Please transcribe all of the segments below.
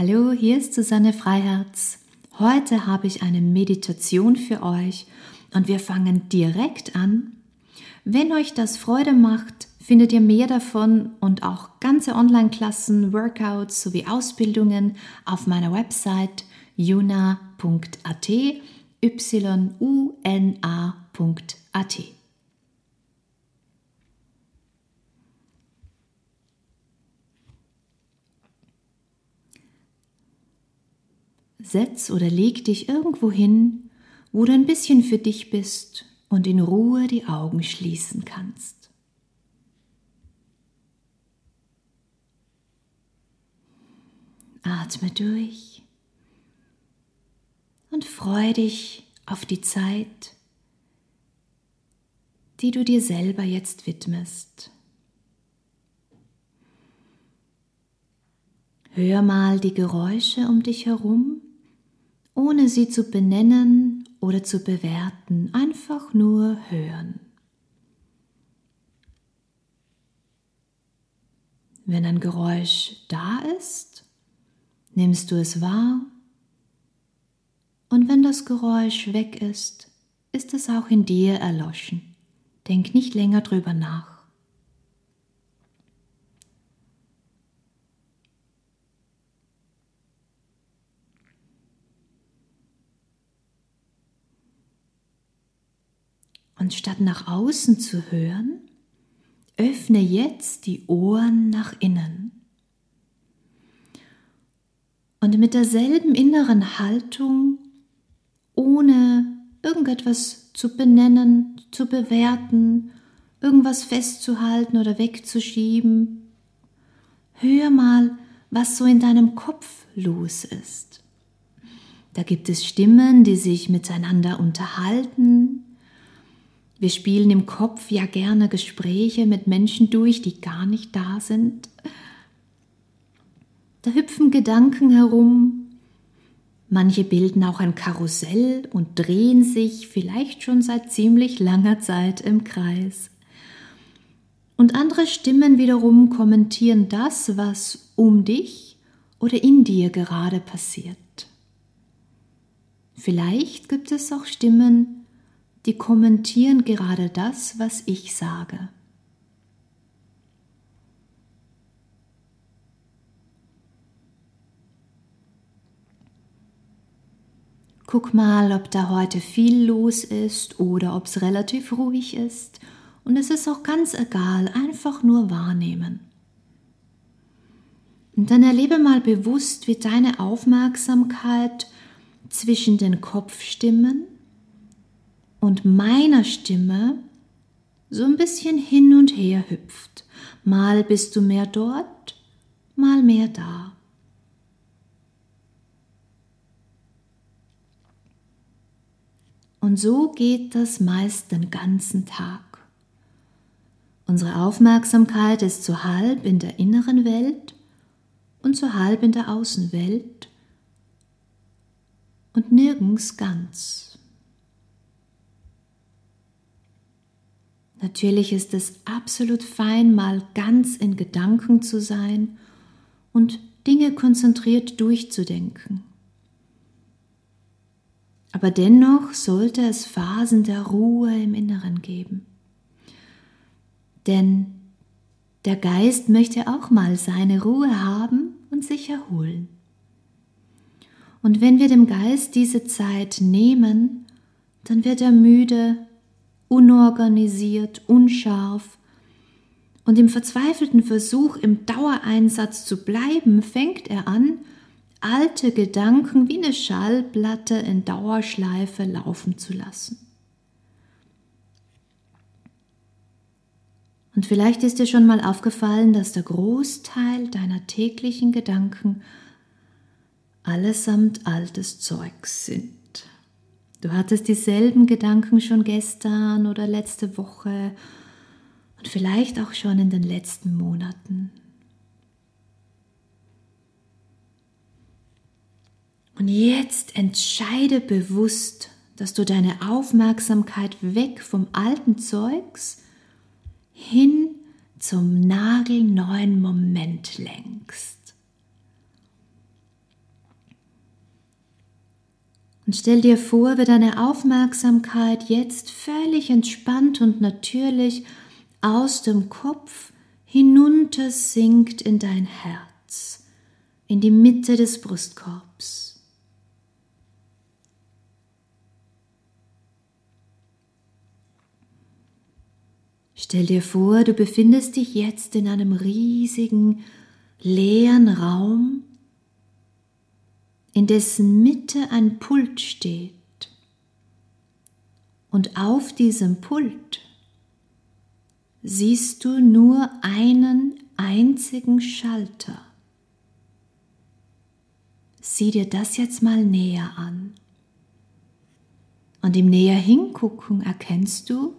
Hallo, hier ist Susanne Freiherz. Heute habe ich eine Meditation für euch und wir fangen direkt an. Wenn euch das Freude macht, findet ihr mehr davon und auch ganze Online-Klassen, Workouts sowie Ausbildungen auf meiner Website yuna.at y-u-n-a.at. Setz oder leg dich irgendwo hin, wo du ein bisschen für dich bist und in Ruhe die Augen schließen kannst. Atme durch und freu dich auf die Zeit, die du dir selber jetzt widmest. Hör mal die Geräusche um dich herum ohne sie zu benennen oder zu bewerten, einfach nur hören. Wenn ein Geräusch da ist, nimmst du es wahr und wenn das Geräusch weg ist, ist es auch in dir erloschen. Denk nicht länger drüber nach. Und statt nach außen zu hören, öffne jetzt die Ohren nach innen. Und mit derselben inneren Haltung, ohne irgendetwas zu benennen, zu bewerten, irgendwas festzuhalten oder wegzuschieben, hör mal, was so in deinem Kopf los ist. Da gibt es Stimmen, die sich miteinander unterhalten, wir spielen im Kopf ja gerne Gespräche mit Menschen durch, die gar nicht da sind. Da hüpfen Gedanken herum. Manche bilden auch ein Karussell und drehen sich vielleicht schon seit ziemlich langer Zeit im Kreis. Und andere Stimmen wiederum kommentieren das, was um dich oder in dir gerade passiert. Vielleicht gibt es auch Stimmen, die kommentieren gerade das, was ich sage. Guck mal, ob da heute viel los ist oder ob es relativ ruhig ist. Und es ist auch ganz egal, einfach nur wahrnehmen. Und dann erlebe mal bewusst, wie deine Aufmerksamkeit zwischen den Kopfstimmen und meiner Stimme so ein bisschen hin und her hüpft. Mal bist du mehr dort, mal mehr da. Und so geht das meist den ganzen Tag. Unsere Aufmerksamkeit ist so halb in der inneren Welt und so halb in der Außenwelt und nirgends ganz. Natürlich ist es absolut fein, mal ganz in Gedanken zu sein und Dinge konzentriert durchzudenken. Aber dennoch sollte es Phasen der Ruhe im Inneren geben. Denn der Geist möchte auch mal seine Ruhe haben und sich erholen. Und wenn wir dem Geist diese Zeit nehmen, dann wird er müde unorganisiert, unscharf. Und im verzweifelten Versuch, im Dauereinsatz zu bleiben, fängt er an, alte Gedanken wie eine Schallplatte in Dauerschleife laufen zu lassen. Und vielleicht ist dir schon mal aufgefallen, dass der Großteil deiner täglichen Gedanken allesamt altes Zeugs sind. Du hattest dieselben Gedanken schon gestern oder letzte Woche und vielleicht auch schon in den letzten Monaten. Und jetzt entscheide bewusst, dass du deine Aufmerksamkeit weg vom alten Zeugs hin zum nagelneuen Moment lenkst. Und stell dir vor, wie deine Aufmerksamkeit jetzt völlig entspannt und natürlich aus dem Kopf hinunter sinkt in dein Herz, in die Mitte des Brustkorbs. Stell dir vor, du befindest dich jetzt in einem riesigen, leeren Raum, in dessen Mitte ein Pult steht. Und auf diesem Pult siehst du nur einen einzigen Schalter. Sieh dir das jetzt mal näher an. Und im näher hingucken erkennst du,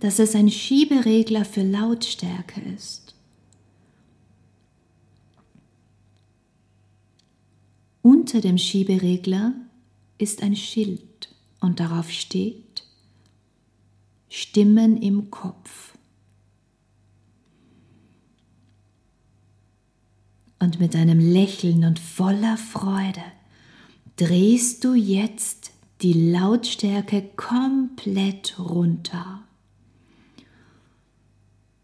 dass es ein Schieberegler für Lautstärke ist. Unter dem Schieberegler ist ein Schild und darauf steht Stimmen im Kopf. Und mit einem Lächeln und voller Freude drehst du jetzt die Lautstärke komplett runter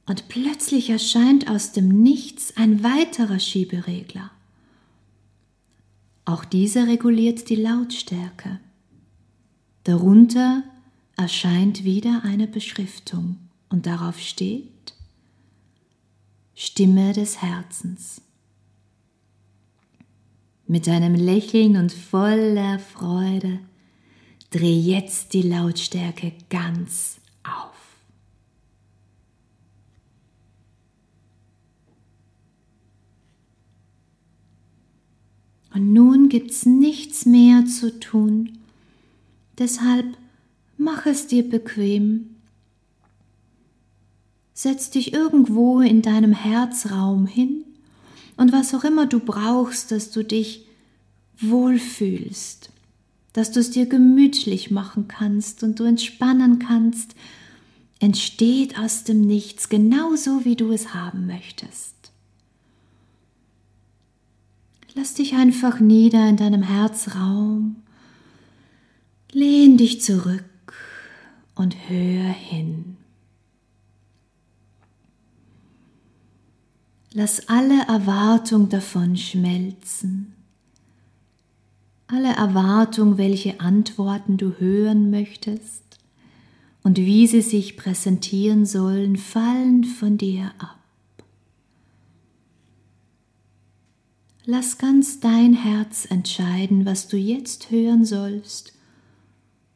und plötzlich erscheint aus dem Nichts ein weiterer Schieberegler. Auch dieser reguliert die Lautstärke. Darunter erscheint wieder eine Beschriftung und darauf steht Stimme des Herzens. Mit einem Lächeln und voller Freude dreh jetzt die Lautstärke ganz auf. Und nun gibt's nichts mehr zu tun. Deshalb mach es dir bequem. Setz dich irgendwo in deinem Herzraum hin und was auch immer du brauchst, dass du dich wohlfühlst, dass du es dir gemütlich machen kannst und du entspannen kannst, entsteht aus dem Nichts genauso, wie du es haben möchtest. Lass dich einfach nieder in deinem Herzraum. Lehn dich zurück und hör hin. Lass alle Erwartung davon schmelzen. Alle Erwartung, welche Antworten du hören möchtest und wie sie sich präsentieren sollen, fallen von dir ab. Lass ganz dein Herz entscheiden, was du jetzt hören sollst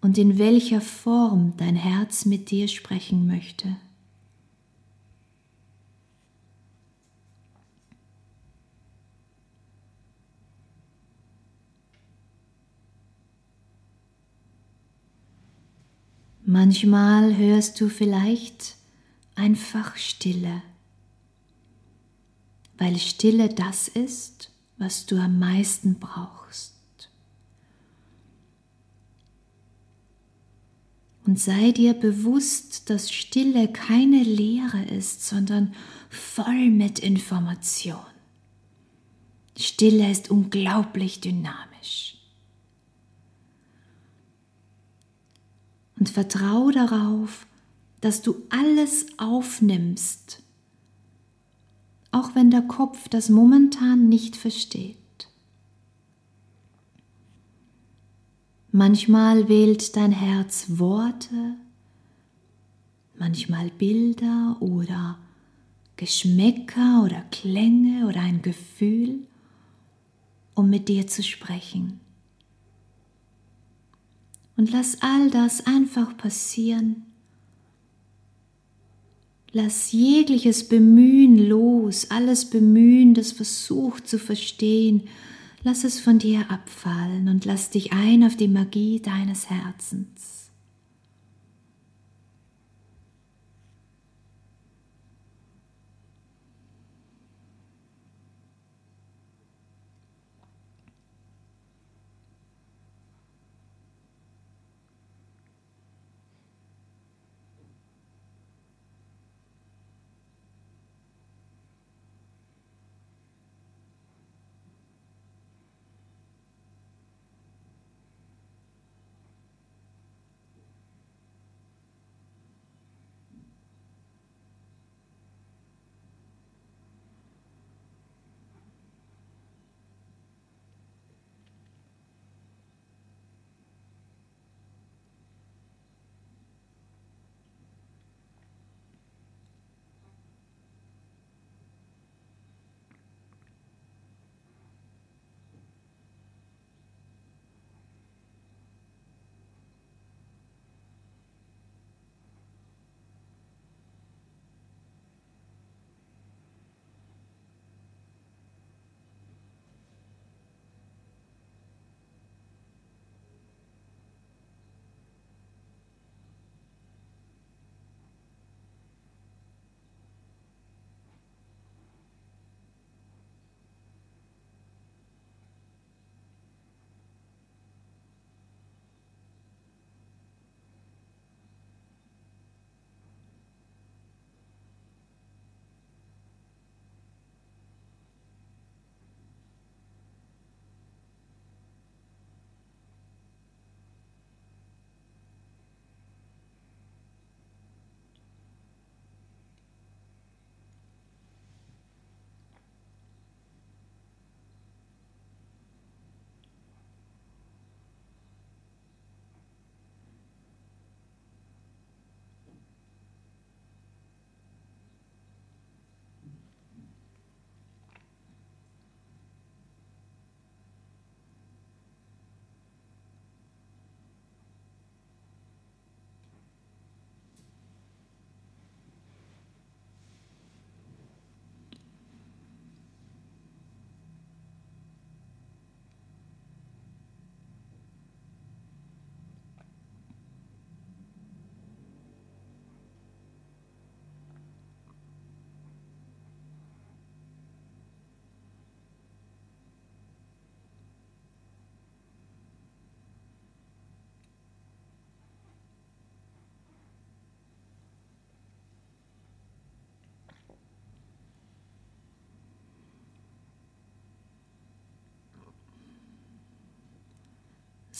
und in welcher Form dein Herz mit dir sprechen möchte. Manchmal hörst du vielleicht einfach Stille, weil Stille das ist, was du am meisten brauchst. Und sei dir bewusst, dass Stille keine Leere ist, sondern voll mit Information. Stille ist unglaublich dynamisch. Und vertraue darauf, dass du alles aufnimmst, auch wenn der Kopf das momentan nicht versteht. Manchmal wählt dein Herz Worte, manchmal Bilder oder Geschmäcker oder Klänge oder ein Gefühl, um mit dir zu sprechen. Und lass all das einfach passieren Lass jegliches Bemühen los, alles Bemühen, das versucht zu verstehen. Lass es von dir abfallen und lass dich ein auf die Magie deines Herzens.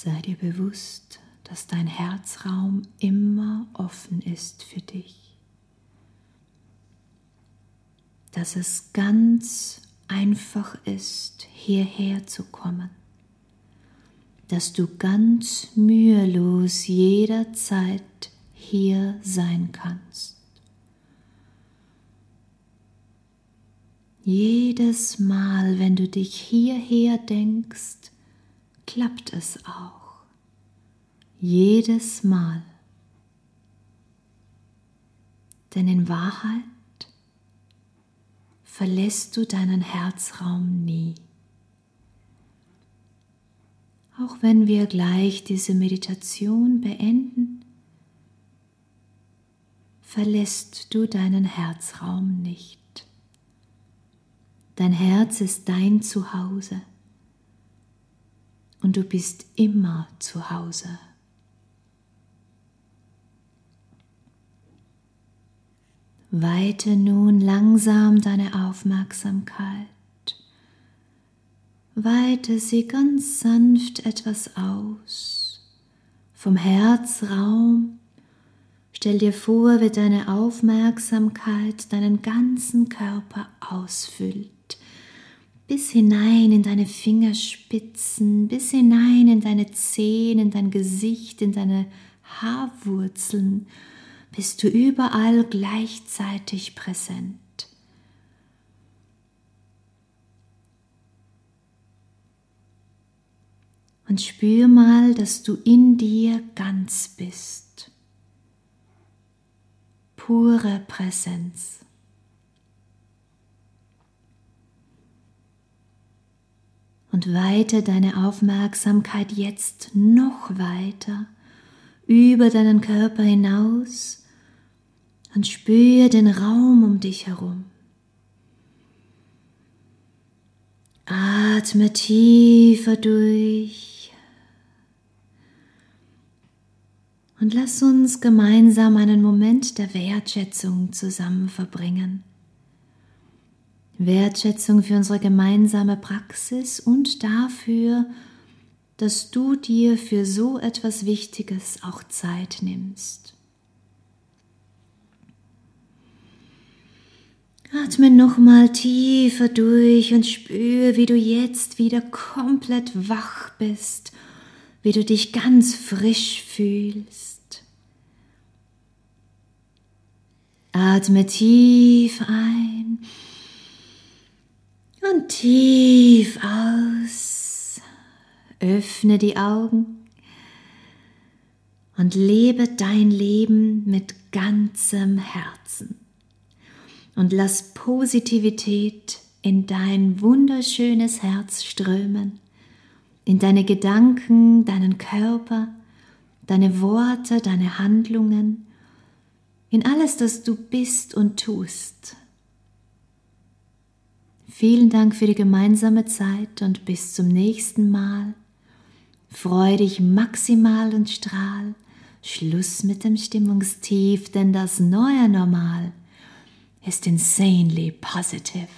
Sei dir bewusst, dass dein Herzraum immer offen ist für dich. Dass es ganz einfach ist, hierher zu kommen. Dass du ganz mühelos jederzeit hier sein kannst. Jedes Mal, wenn du dich hierher denkst, klappt es auch. Jedes Mal. Denn in Wahrheit verlässt du deinen Herzraum nie. Auch wenn wir gleich diese Meditation beenden, verlässt du deinen Herzraum nicht. Dein Herz ist dein Zuhause und du bist immer zu Hause. Weite nun langsam deine Aufmerksamkeit. Weite sie ganz sanft etwas aus. Vom Herzraum stell dir vor, wie deine Aufmerksamkeit deinen ganzen Körper ausfüllt bis hinein in deine Fingerspitzen, bis hinein in deine Zehen, in dein Gesicht, in deine Haarwurzeln, bist du überall gleichzeitig präsent. Und spür mal, dass du in dir ganz bist. Pure Präsenz. Und weite deine Aufmerksamkeit jetzt noch weiter über deinen Körper hinaus und spüre den Raum um dich herum. Atme tiefer durch und lass uns gemeinsam einen Moment der Wertschätzung zusammen verbringen. Wertschätzung für unsere gemeinsame Praxis und dafür, dass du dir für so etwas Wichtiges auch Zeit nimmst. Atme nochmal tiefer durch und spüre, wie du jetzt wieder komplett wach bist, wie du dich ganz frisch fühlst. Atme tief ein und tief aus. Öffne die Augen und lebe dein Leben mit ganzem Herzen. Und lass Positivität in dein wunderschönes Herz strömen, in deine Gedanken, deinen Körper, deine Worte, deine Handlungen, in alles, das du bist und tust. Vielen Dank für die gemeinsame Zeit und bis zum nächsten Mal. Freu dich maximal und strahl. Schluss mit dem Stimmungstief, denn das neue Normal ist insanely positive.